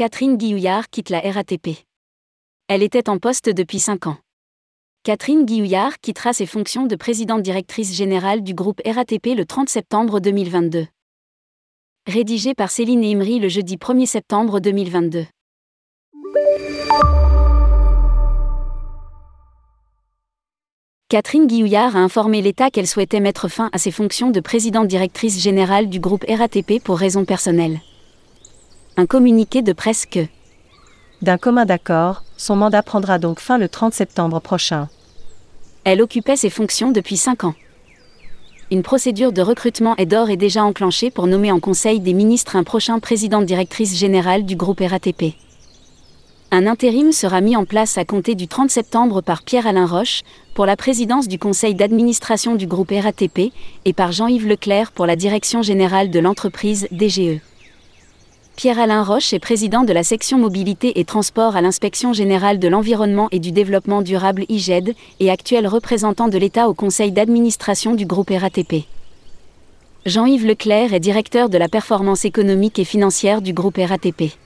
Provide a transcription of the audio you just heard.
Catherine Guillouillard quitte la RATP. Elle était en poste depuis 5 ans. Catherine Guillouillard quittera ses fonctions de présidente directrice générale du groupe RATP le 30 septembre 2022. Rédigé par Céline Imri le jeudi 1er septembre 2022. Catherine Guillouillard a informé l'État qu'elle souhaitait mettre fin à ses fonctions de présidente directrice générale du groupe RATP pour raisons personnelles. Un communiqué de presse que D'un commun d'accord, son mandat prendra donc fin le 30 septembre prochain. elle occupait ses fonctions depuis 5 ans. Une procédure de recrutement est d'ores et déjà enclenchée pour nommer en Conseil des ministres un prochain président directrice générale du groupe RATP. Un intérim sera mis en place à compter du 30 septembre par Pierre-Alain Roche, pour la présidence du conseil d'administration du groupe RATP, et par Jean-Yves Leclerc pour la direction générale de l'entreprise DGE. Pierre-Alain Roche est président de la section mobilité et transport à l'inspection générale de l'environnement et du développement durable IGED, et actuel représentant de l'État au conseil d'administration du groupe RATP. Jean-Yves Leclerc est directeur de la performance économique et financière du groupe RATP.